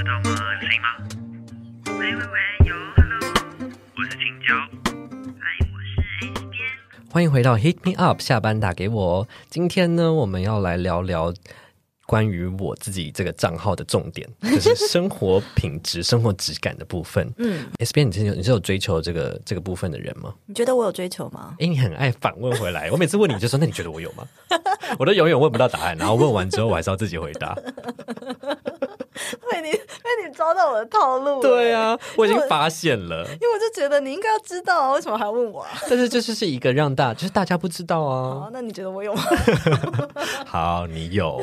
收到吗？有声音吗？喂喂喂，有，Hello，我是青椒。嗨，我是 S 边。欢迎回到 Hit Me Up，下班打给我。今天呢，我们要来聊聊关于我自己这个账号的重点，就是生活品质、生活质感的部分。嗯，S 边，你是有你是有追求这个这个部分的人吗？你觉得我有追求吗？哎，你很爱反问回来。我每次问你就说，那你觉得我有吗？我都永远问不到答案，然后问完之后，我还是要自己回答。被你被你抓到我的套路。对，啊，我已经发现了，因为我就觉得你应该要知道啊，为什么还要问我啊？但是这就是一个让大，就是大家不知道啊。好，那你觉得我有吗？好，你有，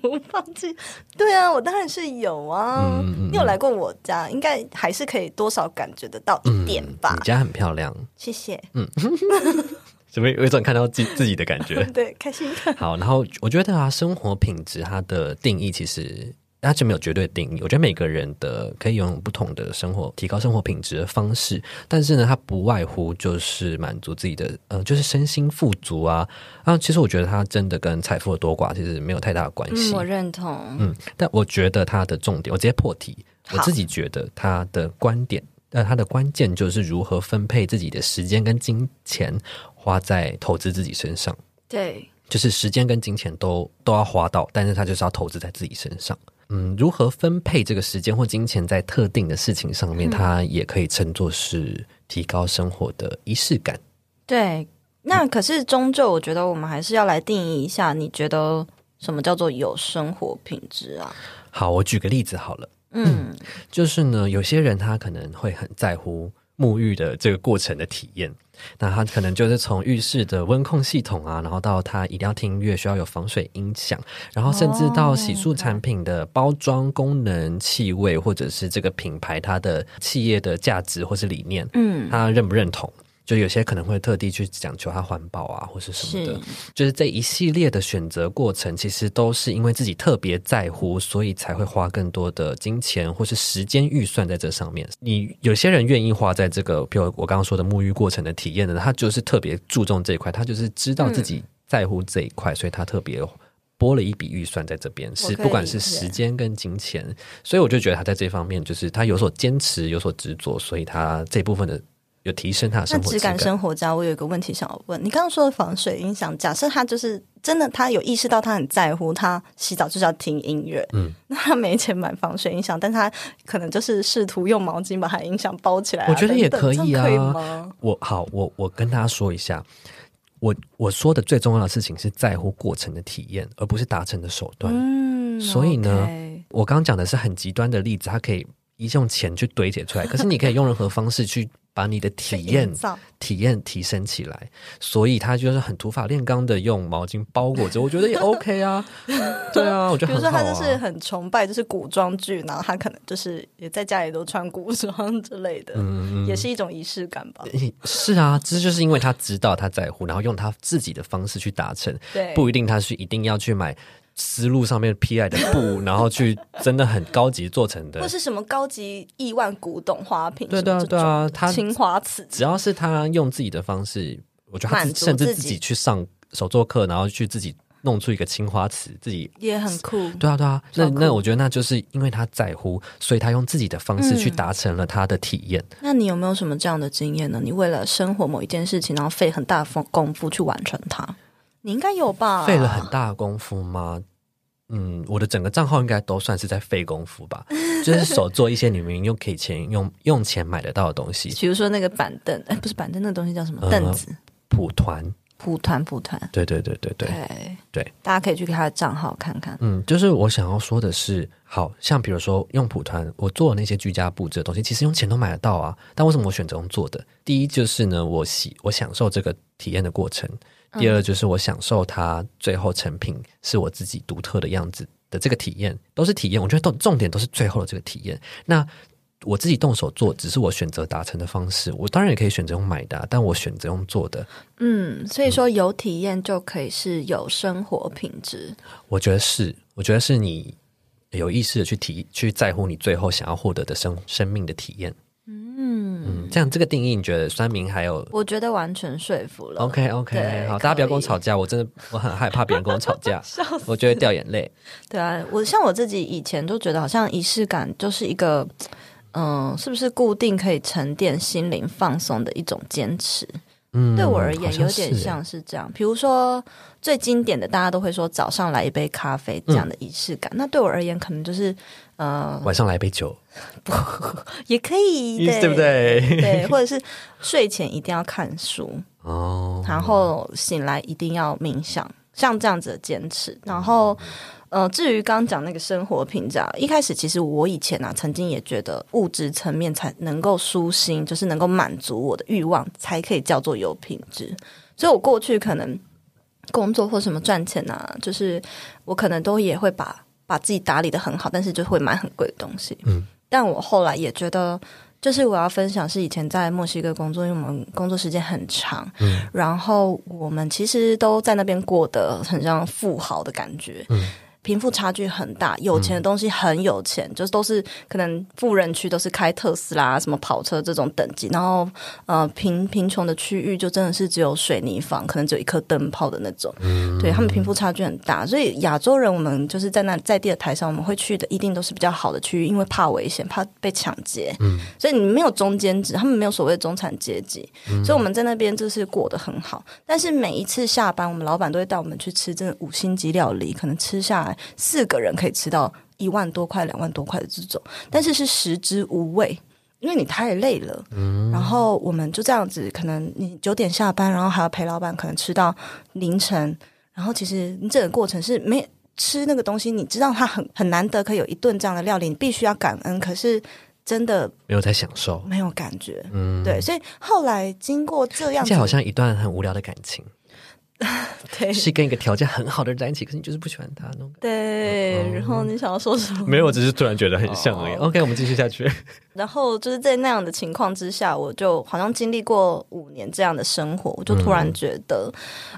不放弃。对啊，我当然是有啊。你有来过我家，应该还是可以多少感觉得到一点吧。你家很漂亮，谢谢。嗯怎么有一种看到自自己的感觉？对，开心。好，然后我觉得啊，生活品质它的定义其实它就没有绝对定义。我觉得每个人的可以拥有不同的生活、提高生活品质的方式，但是呢，它不外乎就是满足自己的呃，就是身心富足啊。啊，其实我觉得它真的跟财富的多寡其实没有太大的关系。嗯，我认同。嗯，但我觉得它的重点，我直接破题。我自己觉得它的观点，呃，它的关键就是如何分配自己的时间跟金钱，花在投资自己身上。对，就是时间跟金钱都都要花到，但是他就是要投资在自己身上。嗯，如何分配这个时间或金钱在特定的事情上面，它也可以称作是提高生活的仪式感。对。那可是终究，我觉得我们还是要来定义一下，你觉得什么叫做有生活品质啊？好，我举个例子好了。嗯，就是呢，有些人他可能会很在乎沐浴的这个过程的体验，那他可能就是从浴室的温控系统啊，然后到他一定要听音乐，需要有防水音响，然后甚至到洗漱产品的包装、功能、气味，或者是这个品牌它的企业的价值或是理念，嗯，他认不认同？就有些可能会特地去讲求它环保啊，或是什么的是，就是这一系列的选择过程，其实都是因为自己特别在乎，所以才会花更多的金钱或是时间预算在这上面。你有些人愿意花在这个，比如我刚刚说的沐浴过程的体验的，他就是特别注重这一块，他就是知道自己在乎这一块，所以他特别。拨了一笔预算在这边，是不管是时间跟金钱，所以我就觉得他在这方面就是他有所坚持，有所执着，所以他这部分的有提升他的那生活质感。感生活家，我有一个问题想要问，你刚刚说的防水音响，假设他就是真的，他有意识到他很在乎，他洗澡就是要听音乐，嗯，那他没钱买防水音响，但他可能就是试图用毛巾把他音响包起来啊、我觉得也可以啊？我好，我我跟大家说一下，我我说的最重要的事情是在乎过程的体验，而不是达成的手段。嗯，所以呢我刚刚讲的是很极端的例子，它可以一用钱去堆叠出来，可是你可以用任何方式去把你的体验体验提升起来。所以他就是很土法炼钢的用毛巾包裹着，我觉得也 OK 啊。对啊，我觉得很好啊。说他就是很崇拜就是古装剧，然后他可能就是也在家里都穿古装之类的，嗯也是一种仪式感吧。是啊，这就是因为他知道他在乎，然后用他自己的方式去达成。对，不一定他是一定要去买丝路上面披来的布，然后去真的很高级做成的或。是什么高级亿万古董花瓶，对对啊对啊种他青花瓷，只要是他用自己的方式，我觉得他甚至自己去上手作课，然后去自己弄出一个青花瓷，自己。也很酷。对啊，对啊，那那我觉得那就是因为他在乎，所以他用自己的方式去嗯达成了他的体验。那你有没有什么这样的经验呢？你为了生活某一件事情，然后费很大功功夫去完成它，你应该有吧？费了很大的功夫吗？嗯，我的整个账号应该都算是在费功夫吧，就是手做一些你明明用可以钱用用钱买得到的东西，比如说那个板凳，哎，不是板凳，那个东西叫什么？呃凳子、蒲团，蒲团、蒲团。对对对对对，对对，大家可以去他的账号看看。嗯，就是我想要说的是，好像比如说用蒲团，我做的那些居家布置的东西，其实用钱都买得到啊。但为什么我选择用做的？第一就是呢，我喜我享受这个体验的过程；第二就是我享受它最后成品是我自己独特的样子的这个体验，都是体验。我觉得都重点都是最后的这个体验。那我自己动手做，只是我选择达成的方式。我当然也可以选择用买的啊、但我选择用做的。嗯，所以说有体验就可以是有生活品质。我觉得是，我觉得是你有意识的去体去在乎你最后想要获得的生生命的体验。嗯，这样这个定义，你觉得酸民还有我觉得完全说服了。OK OK 好，大家不要跟我吵架，我真的我很害怕别人跟我吵架，我就会掉眼泪。对啊，我像我自己以前都觉得好像仪式感就是一个，嗯、是不是固定可以沉淀心灵放松的一种坚持？嗯，对我而言有点像是像是这样。比如说最经典的，大家都会说早上来一杯咖啡这样的仪式感。那对我而言，可能就是呃，晚上来杯酒，不也可以，对不？对？对，或者是睡前一定要看书，哦，然后醒来一定要冥想，像这样子的坚持。然后，呃，至于刚刚讲那个生活品质啊，一开始其实我以前啊，曾经也觉得物质层面才能够舒心，就是能够满足我的欲望，才可以叫做有品质。所以我过去可能工作或什么赚钱啊，就是我可能都也会把把自己打理的很好，但是就会买很贵的东西。嗯，但我后来也觉得。就是我要分享是以前在墨西哥工作，因为我们工作时间很长，嗯。然后我们其实都在那边过得很像富豪的感觉，嗯贫富差距很大，有钱的东西很有钱，就是都是可能富人区都是开特斯拉、什么跑车这种等级，然后呃贫贫穷的区域就真的是只有水泥房，可能只有一颗灯泡的那种，对他们贫富差距很大，所以亚洲人我们就是在那在地的台上，我们会去的一定都是比较好的区域，因为怕危险，怕被抢劫，所以你没有中间值，他们没有所谓的中产阶级，所以我们在那边就是过得很好。但是每一次下班，我们老板都会带我们去吃真的五星级料理，可能吃下来四个人可以吃到一万多块、两万多块的这种，但是是食之无味。因为你太累了，然后我们就这样子，可能你九点下班，然后还要陪老板，可能吃到凌晨，然后其实你整个过程是没吃那个东西，你知道它很很难得可以有一顿这样的料理，你必须要感恩，可是真的没有在享受，没有感觉，嗯，对，所以后来经过这样子听起来好像一段很无聊的感情，对是跟一个条件很好的人在一起，可是你就是不喜欢他那种感对，然后你想要说什么？没有，我只是突然觉得很像而已。哦 OK，我们继续下去。然后就是在那样的情况之下，我就好像经历过五年这样的生活，我就突然觉得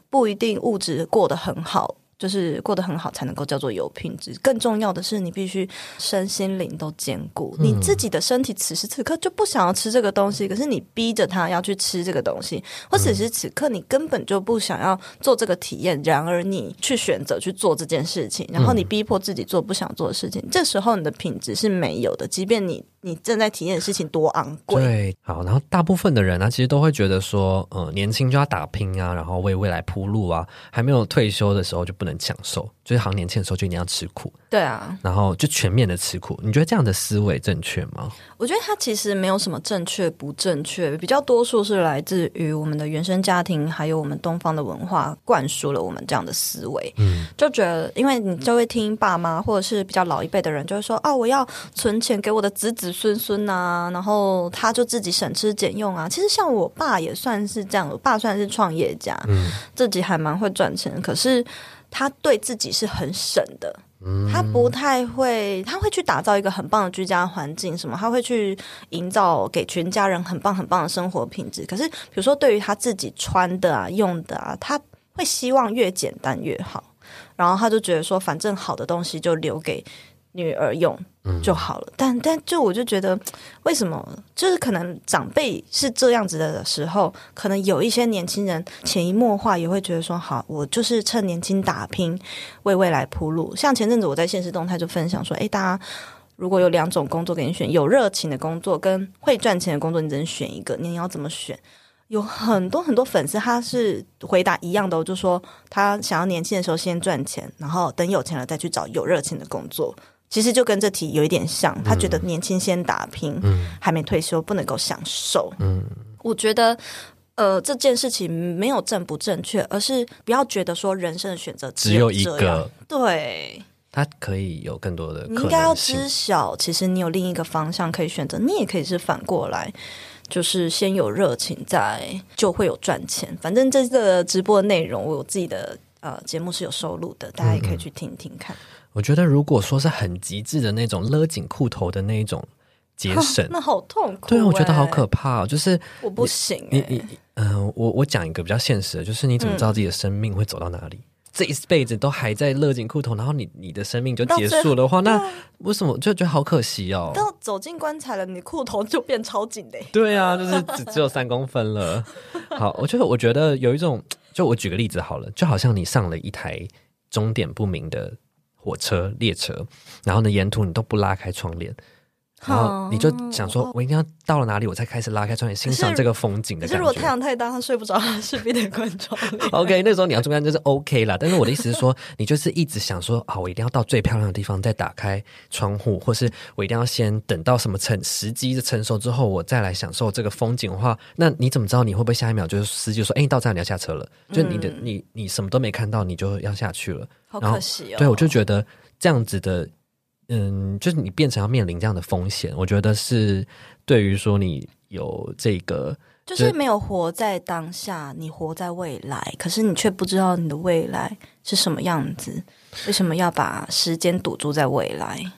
不一定物质过得很好。就是过得很好才能够叫做有品质，更重要的是你必须身心灵都兼顾。你自己的身体此时此刻就不想要吃这个东西，可是你逼着他要去吃这个东西，或此时此刻你根本就不想要做这个体验，然而你去选择去做这件事情，然后你逼迫自己做不想做的事情，这时候你的品质是没有的，即便你你正在体验的事情多昂贵。对，好，然后大部分的人呢、其实都会觉得说，呃，年轻就要打拼啊，然后为未来铺路啊，还没有退休的时候就不能享受，就是好像年轻的时候就一定要吃苦，对啊，然后就全面的吃苦。你觉得这样的思维正确吗？我觉得它其实没有什么正确不正确，比较多数是来自于我们的原生家庭，还有我们东方的文化灌输了我们这样的思维。嗯，就觉得，因为你就会听爸妈或者是比较老一辈的人就会说，啊，我要存钱给我的子子孙孙啊，然后他就自己省吃俭用啊。其实像我爸也算是这样，我爸算是创业家，嗯自己还蛮会赚钱，可是他对自己是很省的。嗯他不太会，他会去打造一个很棒的居家环境，什么他会去营造给全家人很棒很棒的生活品质。可是，比如说对于他自己穿的啊、用的啊，他会希望越简单越好。然后他就觉得说，反正好的东西就留给女儿用就好了。但但就我就觉得，为什么就是可能长辈是这样子的时候，可能有一些年轻人潜移默化也会觉得说，好，我就是趁年轻打拼，为未来铺路。像前阵子我在现实动态就分享说，诶，大家。如果有两种工作给你选，有热情的工作跟会赚钱的工作，你只能选一个，你要怎么选？有很多很多粉丝，他是回答一样的、哦，就说他想要年轻的时候先赚钱，然后等有钱了再去找有热情的工作。其实就跟这题有一点像，他觉得年轻先打拼，还没退休不能够享受。嗯，我觉得。呃，这件事情没有正不正确，而是不要觉得说人生的选择只有一有这样个，对，它可以有更多的你应该要。知晓，其实你有另一个方向可以选择，你也可以是反过来，就是先有热情，再就会有赚钱。反正这个直播的内容，我有自己的呃节目是有收录的，大家也可以去听听看。我觉得如果说是很极致的那种勒紧裤头的那一种节省，那好痛苦、对啊，我觉得好欸可怕哦。就是我不行、欸，你你嗯、呃我我讲一个比较现实的，就是你怎么知道自己的生命会走到哪里？这一辈子都还在勒紧裤头，然后你你的生命就结束的话，那为什么就觉得好可惜哦？到走进棺材了，你裤头就变超紧的欸。对啊，就是只只有三公分了。好，我觉得我觉得有一种，就我举个例子好了，就好像你上了一台终点不明的火车列车，然后呢沿途你都不拉开窗帘。然后你就想说，我一定要到了哪里，我才开始拉开窗帘欣赏这个风景的感可是如果太。阳太大，他睡不着，他势必得关窗帘。OK，那时候你要中间就是 OK 啦，但是我的意思是说，你就是一直想说啊，我一定要到最漂亮的地方再打开窗户，或是我一定要先等到什么成时机的成熟之后，我再来享受这个风景的话，那你怎么知道你会不会下一秒就是司机就说，哎、你到站你要下车了，就你的、你你什么都没看到，你就要下去了。好可惜哦。对，我就觉得这样子的，嗯，就是你变成要面临这样的风险，我觉得是对于说你有这个。就是没有活在当下，你活在未来，可是你却不知道你的未来是什么样子。为什么要把时间堵住在未来？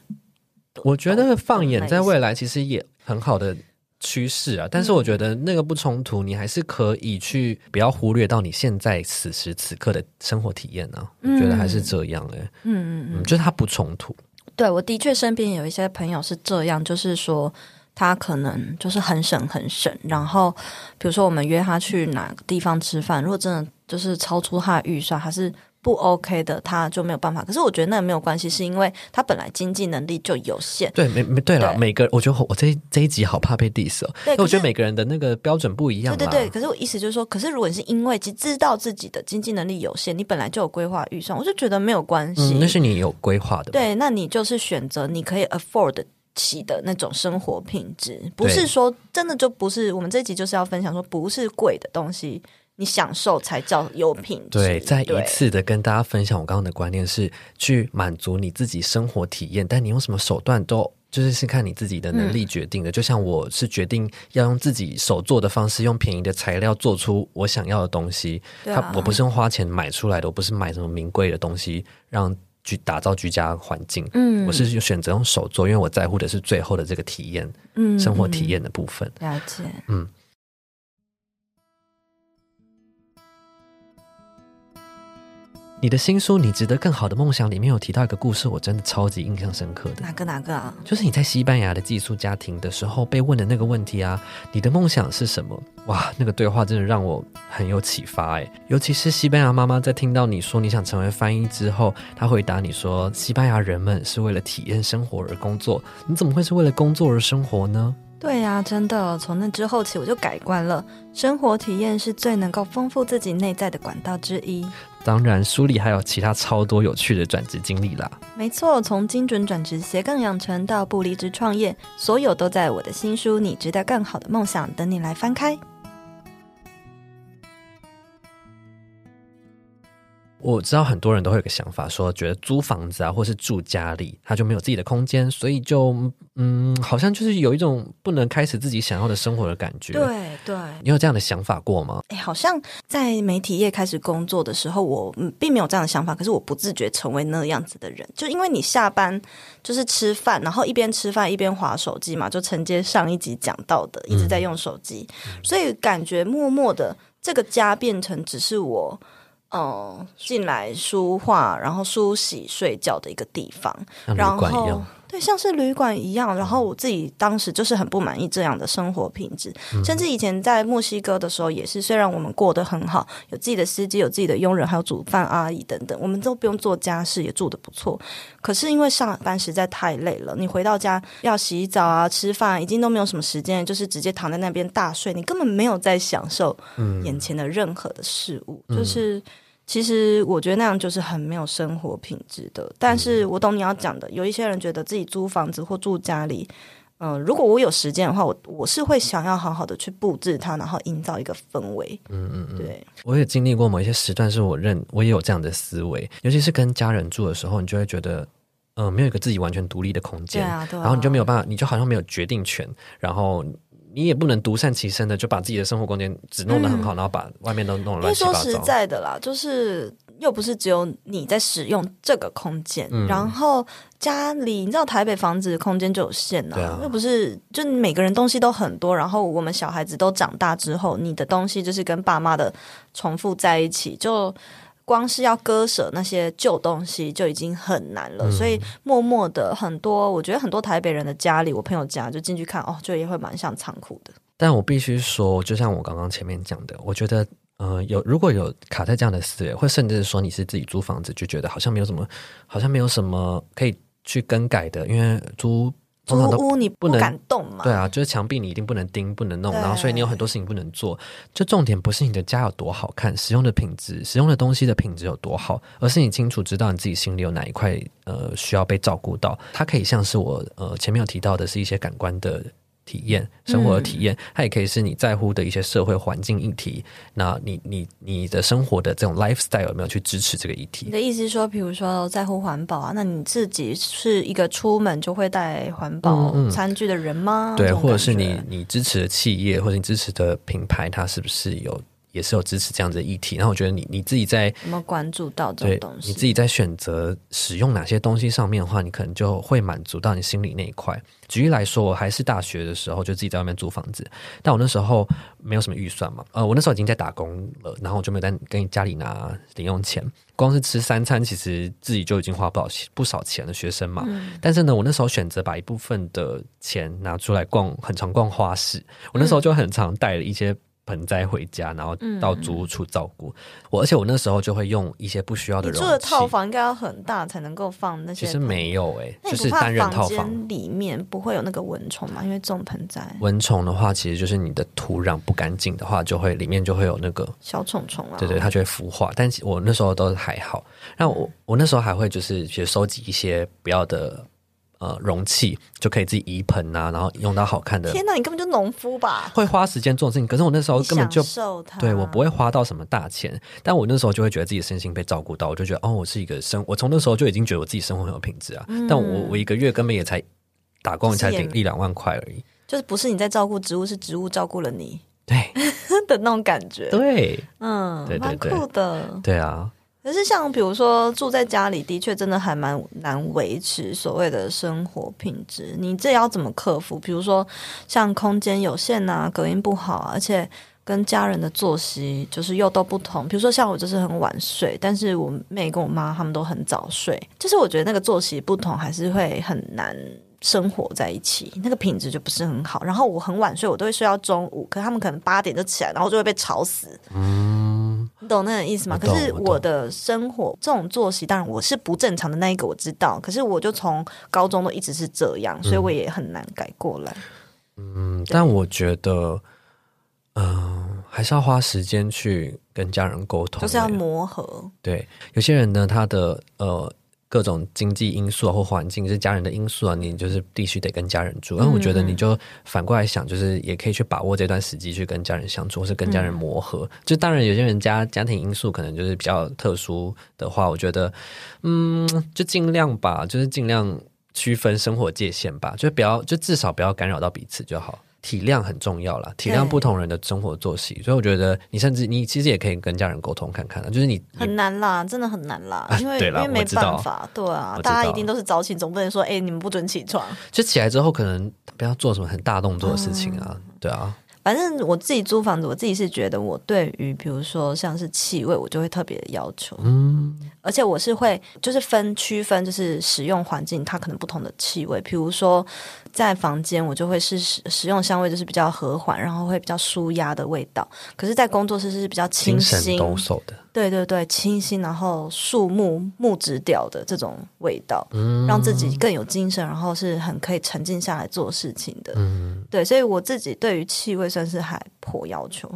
我觉得放眼在未来，其实也很好的趋势啊。但是我觉得那个不冲突，你还是可以去不要忽略到你现在此时此刻的生活体验呢、啊。我觉得还是这样哎、嗯嗯嗯，就是它不冲突。对，我的确身边有一些朋友是这样，就是说他可能就是很省很省，然后比如说我们约他去哪个地方吃饭，如果真的就是超出他的预算，他是不 OK 的，他就没有办法。可是我觉得那个没有关系，是因为他本来经济能力就有限。对，没没对了，每个我觉得我这这一集好怕被 diss 哦，对可是因为我觉得每个人的那个标准不一样。对对对，可是我意思就是说，可是如果你是因为知知道自己的经济能力有限，你本来就有规划预算，我就觉得没有关系。嗯，那是你有规划的。对，那你就是选择你可以 afford 起的那种生活品质，不是说真的就不是。我们这一集就是要分享说，不是贵的东西，你享受才叫有品质。对，再一次的跟大家分享我刚刚的观念是，去满足你自己生活体验，但你用什么手段都。就是是看你自己的能力决定的，就像我是决定要用自己手做的方式，用便宜的材料做出我想要的东西。它我不是用花钱买出来的，我不是买什么名贵的东西让居打造居家环境。嗯我是选择用手做，因为我在乎的是最后的这个体验，嗯生活体验的部分。嗯了解。你的新书《你值得更好的梦想》里面有提到一个故事，我真的超级印象深刻的。哪个哪个啊？就是你在西班牙的寄宿家庭的时候被问的那个问题啊，你的梦想是什么？哇，那个对话真的让我很有启发诶。尤其是西班牙妈妈在听到你说你想成为翻译之后，她回答你说，西班牙人们是为了体验生活而工作，你怎么会是为了工作而生活呢？对呀、真的，从那之后起我就改观了。生活体验是最能够丰富自己内在的管道之一。当然，书里还有其他超多有趣的转职经历啦。没错，从精准转职、斜杠养成到不离职创业，所有都在我的新书《你值得更好的梦想》等你来翻开。我知道很多人都会有个想法，说觉得租房子啊，或是住家里，他就没有自己的空间，所以就嗯，好像就是有一种不能开始自己想要的生活的感觉。，对对，你有这样的想法过吗？哎，好像在媒体业开始工作的时候，我嗯并没有这样的想法，可是我不自觉成为那样子的人，就因为你下班就是吃饭，然后一边吃饭一边划手机嘛，就承接上一集讲到的，一直在用手机，所以感觉默默的这个家变成只是我。嗯，进来书画，然后梳洗、睡觉的一个地方，然后。对，像是旅馆一样。然后我自己当时就是很不满意这样的生活品质，嗯甚至以前在墨西哥的时候也是，虽然我们过得很好，有自己的司机，有自己的佣人，还有煮饭阿姨等等，我们都不用做家事，也住得不错。可是因为上班实在太累了，你回到家要洗澡啊、吃饭，已经都没有什么时间，就是直接躺在那边大睡，你根本没有在享受眼前的任何的事物，就是。其实我觉得那样就是很没有生活品质的，但是我懂你要讲的。有一些人觉得自己租房子或住家里，嗯、如果我有时间的话，我我是会想要好好的去布置它，然后营造一个氛围。嗯嗯嗯，对，我也经历过某一些时段，是我认我也有这样的思维，尤其是跟家人住的时候，你就会觉得，嗯、没有一个自己完全独立的空间，对啊对啊。然后你就没有办法，你就好像没有决定权，然后你也不能独善其身的就把自己的生活空间只弄得很好，然后把外面都弄得因为说实。在的啦，就是又不是只有你在使用这个空间，嗯然后家里你知道台北房子空间就有限呐、对啊又不是就你每个人东西都很多，然后我们小孩子都长大之后，你的东西就是跟爸妈的重复在一起，就。光是要割舍那些旧东西就已经很难嗯了，所以默默的很多，我觉得很多台北人的家里，我朋友家就进去看，哦，就也会蛮像仓库的。但我必须说，就像我刚刚前面讲的，我觉得，呃，有如果有卡在这样的思维，或甚至说你是自己租房子，就觉得好像没有什么，好像没有什么可以去更改的，因为租租通常都屋你不不能敢动嘛？对啊，就是墙壁你一定不能钉、不能弄，然后所以你有很多事情不能做。就重点不是你的家有多好看，使用的品质、使用的东西的品质有多好，而是你清楚知道你自己心里有哪一块呃需要被照顾到。它可以像是我呃前面有提到的是一些感官的。体验生活的体验，它也可以是你在乎的一些社会环境议题。那你你你的生活的这种 lifestyle 有没有去支持这个议题你？的意思是说，比如说在乎环保啊，那你自己是一个出门就会带环保餐具的人吗？对，或者是你你支持的企业或者你支持的品牌，它是不是有也是有支持这样子的议题？然后我觉得你你自己在有没有关注到这对种东西？你自己在选择使用哪些东西上面的话，你可能就会满足到你心里那一块。举例来说，我还是大学的时候就自己在外面租房子，但我那时候没有什么预算嘛，呃，我那时候已经在打工了，然后我就没有在跟家里拿零用钱，光是吃三餐，其实自己就已经花不少不少钱了，学生嘛。但是呢，我那时候选择把一部分的钱拿出来逛，很常逛花市，我那时候就很常带了一些。盆栽回家，然后到租屋处照顾、我，而且我那时候就会用一些不需要的容器。你住的套房应该要很大才能够放那些。其实没有诶、那你不怕就是单人套房房。里面不会有那个蚊虫嘛？因为种盆栽蚊虫的话，其实就是你的土壤不干净的话，就会里面就会有那个，小虫虫啊。对对，它就会孵化。但其我那时候都还好。那我我那时候还会就是去收集一些不要的呃容器，就可以自己移盆啊，然后用到好看的。天哪，你根本就农夫吧？会花时间做事情，可是我那时候根本就。对我不会花到什么大钱，但我那时候就会觉得自己身心被照顾到，我就觉得哦，我是一个生，我从那时候就已经觉得我自己生活很有品质啊。但我我一个月根本也才打工也才领一两万块而已。就是不是你在照顾植物，是植物照顾了你对 的那种感觉。对嗯，蛮对对对酷的。对啊，可是像比如说住在家里，的确真的还蛮难维持所谓的生活品质。你这要怎么克服？比如说像空间有限啊，隔音不好啊，而且跟家人的作息就是又都不同。比如说像我就是很晚睡，但是我妹跟我妈他们都很早睡，就是我觉得那个作息不同，还是会很难。生活在一起，那个品质就不是很好。然后我很晚睡，我都会睡到中午，可他们可能八点就起来，然后就会被吵死。你懂那个意思吗？可是我的生活这种作息，当然我是不正常的那一个，我知道。可是我就从高中都一直是这样，所以我也很难改过来。嗯，但我觉得，嗯、还是要花时间去跟家人沟通、就是要欸磨合，对，有些人呢，他的呃各种经济因素啊，或环境是家人的因素啊，你就是必须得跟家人住。那、我觉得你就反过来想，就是也可以去把握这段时机去跟家人相处，或是跟家人磨合。就当然有些人家家庭因素可能就是比较特殊的话，我觉得嗯，就尽量吧，就是尽量区分生活界限吧，就不要就至少不要干扰到彼此就好。体谅很重要啦，体谅不同人的生活作息，所以我觉得你甚至你其实也可以跟家人沟通看看啊，就是你你很难啦，真的很难啦，因为因为没办法，对啊大家一定都是早起，总不能说哎、你们不准起床。就起来之后，可能不要做什么很大动作的事情啊，对啊，反正我自己租房子，我自己是觉得我对于比如说像是气味，我就会特别的要求，嗯，而且我是会就是分区分，就是使用环境它可能不同的气味，比如说在房间我就会是使使用香味就是比较和缓，然后会比较舒压的味道，可是，在工作室是比较清新，抖擞的，对对对，清新，然后树木木质调的这种味道，嗯让自己更有精神，然后是很可以沉静下来做事情的。嗯。对，所以我自己对于气味算是还颇要求。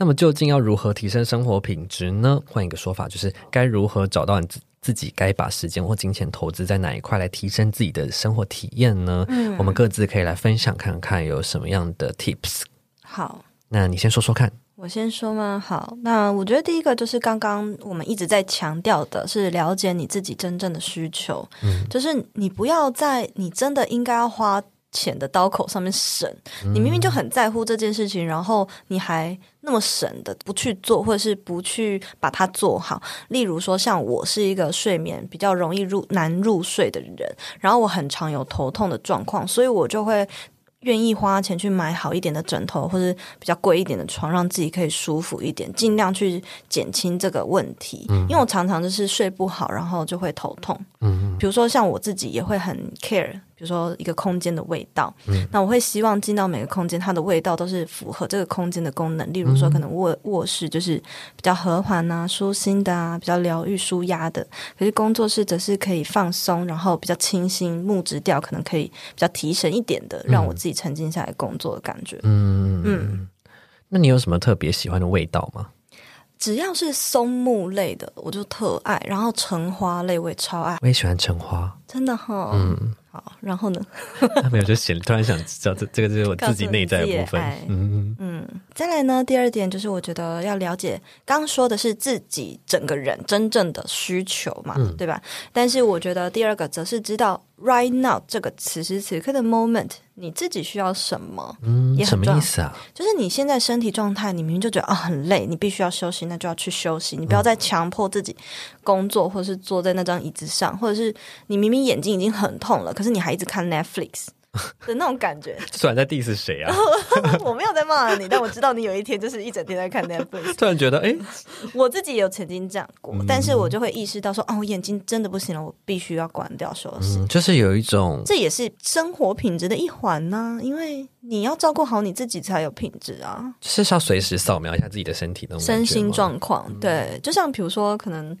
那么究竟要如何提升生活品质呢？换一个说法，就是该如何找到你自自己该把时间或金钱投资在哪一块来提升自己的生活体验呢？嗯我们各自可以来分享看看有什么样的 tips。好，那你先说说看。我先说吗？好，那我觉得第一个就是刚刚我们一直在强调的是了解你自己真正的需求，嗯就是你不要在你真的应该要花钱的刀口上面省，你明明就很在乎这件事情，然后你还那么省的不去做，或者是不去把它做好。例如说，像我是一个睡眠比较容易入难入睡的人，然后我很常有头痛的状况，所以我就会。愿意花钱去买好一点的枕头，或者比较贵一点的床，让自己可以舒服一点，尽量去减轻这个问题。因为我常常就是睡不好，然后就会头痛。嗯比如说像我自己也会很 care，比如说一个空间的味道，嗯那我会希望进到每个空间，它的味道都是符合这个空间的功能。例如说，可能卧卧室就是比较和缓啊、舒心的啊，比较疗愈、舒压的；可是工作室则是可以放松，然后比较清新、木质调，可能可以比较提神一点的，让我自己沉浸下来工作的感觉。嗯嗯，那你有什么特别喜欢的味道吗？只要是松木类的，我就特爱；然后橙花类我也超爱，我也喜欢橙花。真的哈。嗯，好，然后呢？没有就显突然想知道这这个就是我自己内在的部分。嗯嗯，再来呢，第二点就是我觉得要了解，刚刚说的是自己整个人真正的需求嘛，嗯对吧？但是我觉得第二个则是知道 right now 这个此时此刻的 moment，你自己需要什么。嗯，什么也很重要意思啊？就是你现在身体状态，你明明就觉得啊很累，你必须要休息，那就要去休息。你不要再强迫自己工作，或者是坐在那张椅子上，或者是你明明眼睛已经很痛了，可是你还一直看 Netflix 的那种感觉。突然在 diss 谁啊？我没有在骂你，但我知道你有一天就是一整天在看 Netflix。突然觉得哎，我自己也有曾经这样过，嗯但是我就会意识到说，哦，我眼睛真的不行了，我必须要关掉休息。嗯，就是有一种这也是生活品质的一环呢、因为你要照顾好你自己才有品质啊，就是要随时扫描一下自己的身体那种身心状况。对，就像比如说，可能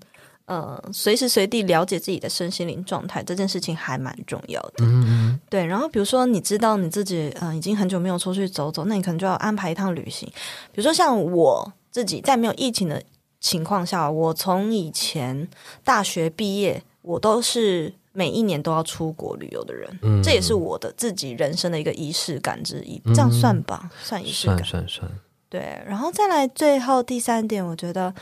呃，随时随地了解自己的身心灵状态，这件事情还蛮重要的。嗯嗯对，然后比如说你知道你自己嗯、呃已经很久没有出去走走，那你可能就要安排一趟旅行。比如说像我自己在没有疫情的情况下，我从以前大学毕业，我都是每一年都要出国旅游的人，嗯这也是我的自己人生的一个仪式感之一。这样算吧，算仪式算感。算算，对，然后再来最后第三点，我觉得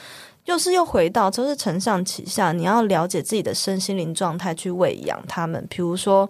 又是又回到就是承上启下，你要了解自己的身心灵状态，去喂养他们。比如说，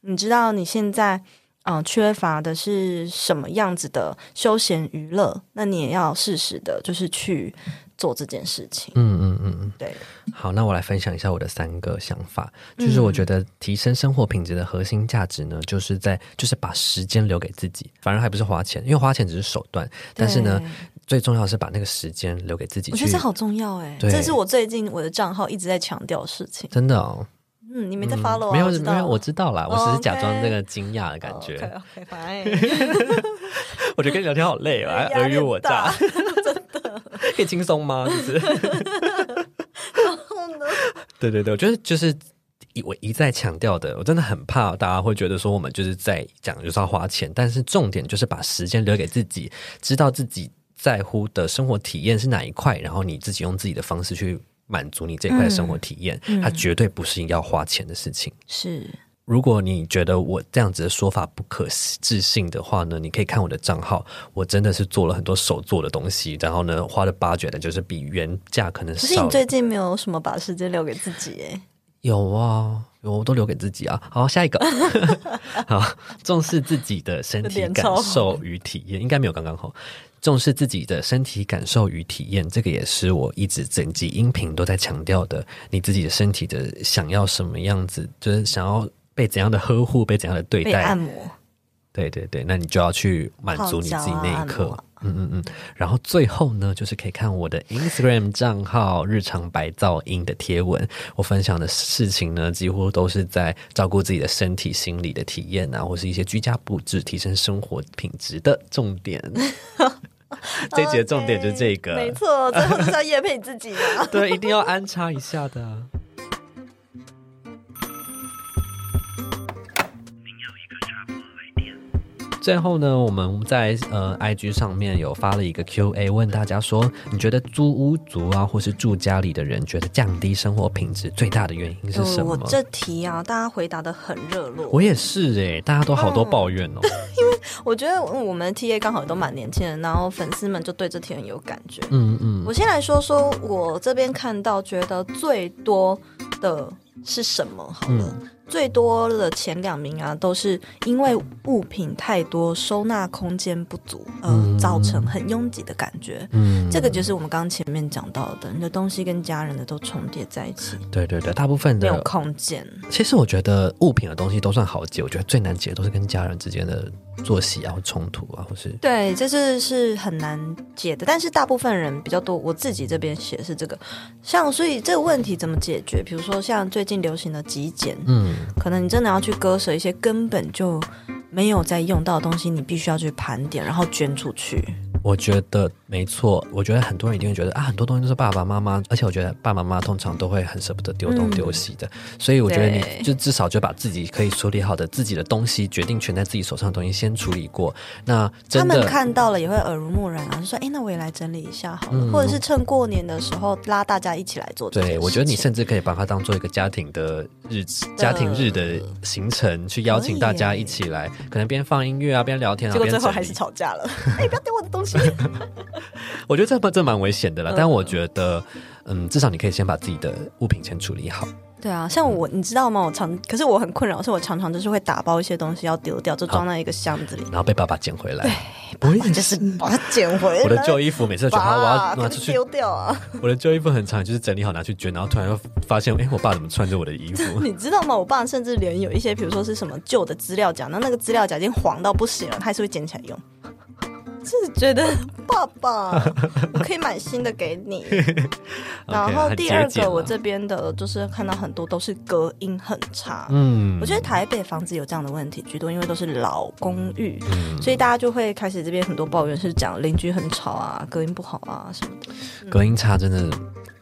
你知道你现在嗯、呃缺乏的是什么样子的休闲娱乐，那你也要适时的，就是去做这件事情。嗯嗯嗯嗯。对，好，那我来分享一下我的三个想法，就是我觉得提升生活品质的核心价值呢，就是在就是把时间留给自己，反而还不是花钱，因为花钱只是手段，但是呢对，最重要的是把那个时间留给自己我觉得这。好重要哎，对这是我最近我的账号一直在强调的事情。真的哦，嗯，你没在 follow 啊？没有没有，我知道啦，我只是假装那个惊讶的感觉。OK。我觉得跟你聊天好累 啊，还尔虞我诈，真的可以轻松吗？就是，对对对，我觉得就是一我一再强调的，我真的很怕大家会觉得说我们就是在讲就是要花钱，但是重点就是把时间留给自己，知道自己在乎的生活体验是哪一块，然后你自己用自己的方式去满足你这一块的生活体验，它绝对不是要花钱的事情。是如果你觉得我这样子的说法不可置信的话呢，你可以看我的账号，我真的是做了很多手做的东西，然后呢花的 budget 就是比原价可能少可是你。最近没有什么把时间留给自己哎。有啊，有我都留给自己啊。好，下一个，好，重视自己的身体感受与体验，应该没有刚刚好。重视自己的身体感受与体验，这个也是我一直整集音频都在强调的。你自己的身体的想要什么样子，就是想要被怎样的呵护，被怎样的对待，按摩，对对对，那你就要去满足你自己那一刻啊。嗯嗯嗯，然后最后呢，就是可以看我的 Instagram 账号“日常白噪音”的贴文，我分享的事情呢，几乎都是在照顾自己的身体、心理的体验啊，或是一些居家布置、提升生活品质的重点。这一节重点就是这个没错，最后就是要夜配自己啊。对，一定要安插一下的啊。最后呢，我们在呃 IG 上面有发了一个 Q&A，问大家说，你觉得租屋族啊，或是住家里的人，觉得降低生活品质最大的原因是什么？呃我这题啊，大家回答的很热络。我也是哎、大家都好多抱怨哦。因为我觉得嗯我们的 TA 刚好都蛮年轻人，然后粉丝们就对这题很有感觉。嗯嗯我先来说说我这边看到觉得最多的是什么好了。最多的前两名啊，都是因为物品太多，收纳空间不足，呃，嗯造成很拥挤的感觉。嗯，这个就是我们刚刚前面讲到的，你的东西跟家人的都重叠在一起，对对对，大部分的没有空间。其实我觉得物品的东西都算好解，我觉得最难解的都是跟家人之间的作息啊、或冲突啊，或是对，这是是很难解的，但是大部分人比较多。我自己这边写的是这个，像所以这个问题怎么解决？比如说像最近流行的极简，嗯，可能你真的要去割舍一些根本就没有在用到的东西，你必须要去盘点，然后捐出去。我觉得没错。我觉得很多人一定会觉得啊，很多东西都是爸爸妈妈，而且我觉得爸爸妈妈通常都会很舍不得丢东丢西的，所以我觉得你就至少就把自己可以处理好的自己的东西，决定权在自己手上的东西先处理过。那他们看到了也会耳濡目染啊，就说：“哎，那我也来整理一下好了。嗯或者是趁过年的时候拉大家一起来做对，我觉得你甚至可以把它当做一个家庭的日子、家庭日的行程，去邀请大家一起来，可能边放音乐啊，边聊天啊，结果最后还是吵架了。哎，不要丢我的东西。我觉得这不这蛮危险的啦，嗯但我觉得，嗯，至少你可以先把自己的物品先处理好。对啊，像我，你知道吗？我常，可是我很困扰，是我常常就是会打包一些东西要丢掉，就装在一个箱子里，然后被爸爸捡回来。我也就是把它捡回来。我的旧衣服每次都觉得我要把拿出去，丢掉啊！我的旧衣服很长，就是整理好拿去捐，然后突然又发现，哎，我爸怎么穿着我的衣服？你知道吗？我爸甚至连有一些，比如说是什么旧的资料夹，那那个资料夹已经黄到不行了，他还是会捡起来用。就是觉得 爸爸，我可以买新的给你。然后第二个，我这边的就是看到很多都是隔音很差。嗯我觉得台北房子有这样的问题居多，因为都是老公寓，嗯所以大家就会开始这边很多抱怨是讲邻居很吵啊，隔音不好啊什么的。隔音差真的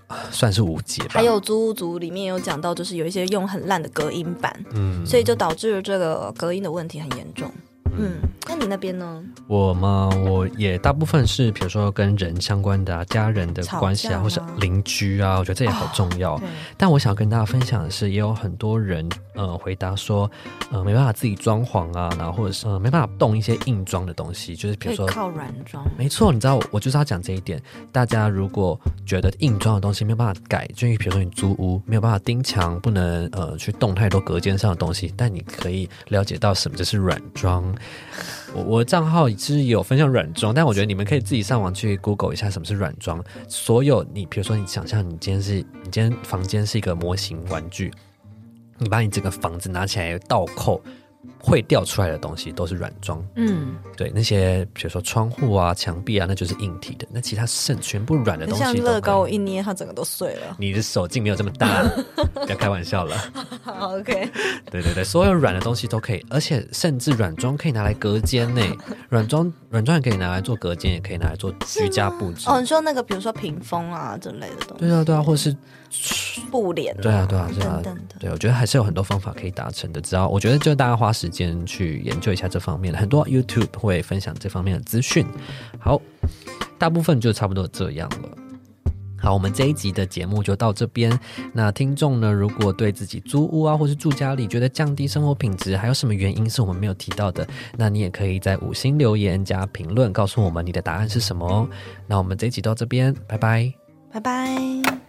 啊算是无解吧。还有租屋族里面有讲到，就是有一些用很烂的隔音板，嗯，所以就导致这个隔音的问题很严重。嗯，那你那边呢？我嘛，我也大部分是，比如说跟人相关的、啊、家人的关系啊，或是邻居啊，我觉得这也好重要。对，但我想跟大家分享的是，也有很多人呃回答说，呃没办法自己装潢啊，然后或者是呃没办法动一些硬装的东西，就是比如说。靠软装。没错，你知道我我就是要讲这一点。大家如果觉得硬装的东西没有办法改，就比如说你租屋没有办法钉墙，不能呃去动太多隔间上的东西，但你可以了解到什么就是软装。我我的账号其实有分享软装，但我觉得你们可以自己上网去 Google 一下什么是软装。所有你比如说你想象你今天是你今天房间是一个模型玩具，你把你整个房子拿起来倒扣。会掉出来的东西都是软装，嗯，对那些比如说窗户啊、墙壁啊，那就是硬体的。那其他剩全部软的东西像乐高，我一捏它整个都碎了。你的手劲没有这么大，不要开玩笑了。好，OK，对对对，所有软的东西都可以，而且甚至软装可以拿来隔间呢。软装软装也可以拿来做隔间，也可以拿来做居家布置。哦，你说那个，比如说屏风啊之类的东西，对啊对啊，或是布帘、对啊对啊对啊等等。对，我觉得还是有很多方法可以达成的。只要我觉得就大家花时间去研究一下这方面，很多 YouTube 会分享这方面的资讯。好，大部分就差不多这样了。好，我们这一集的节目就到这边。那听众呢，如果对自己租屋啊，或是住家里觉得降低生活品质，还有什么原因是我们没有提到的，那你也可以在五星留言加评论告诉我们你的答案是什么哦。那我们这一集到这边，拜拜。拜拜。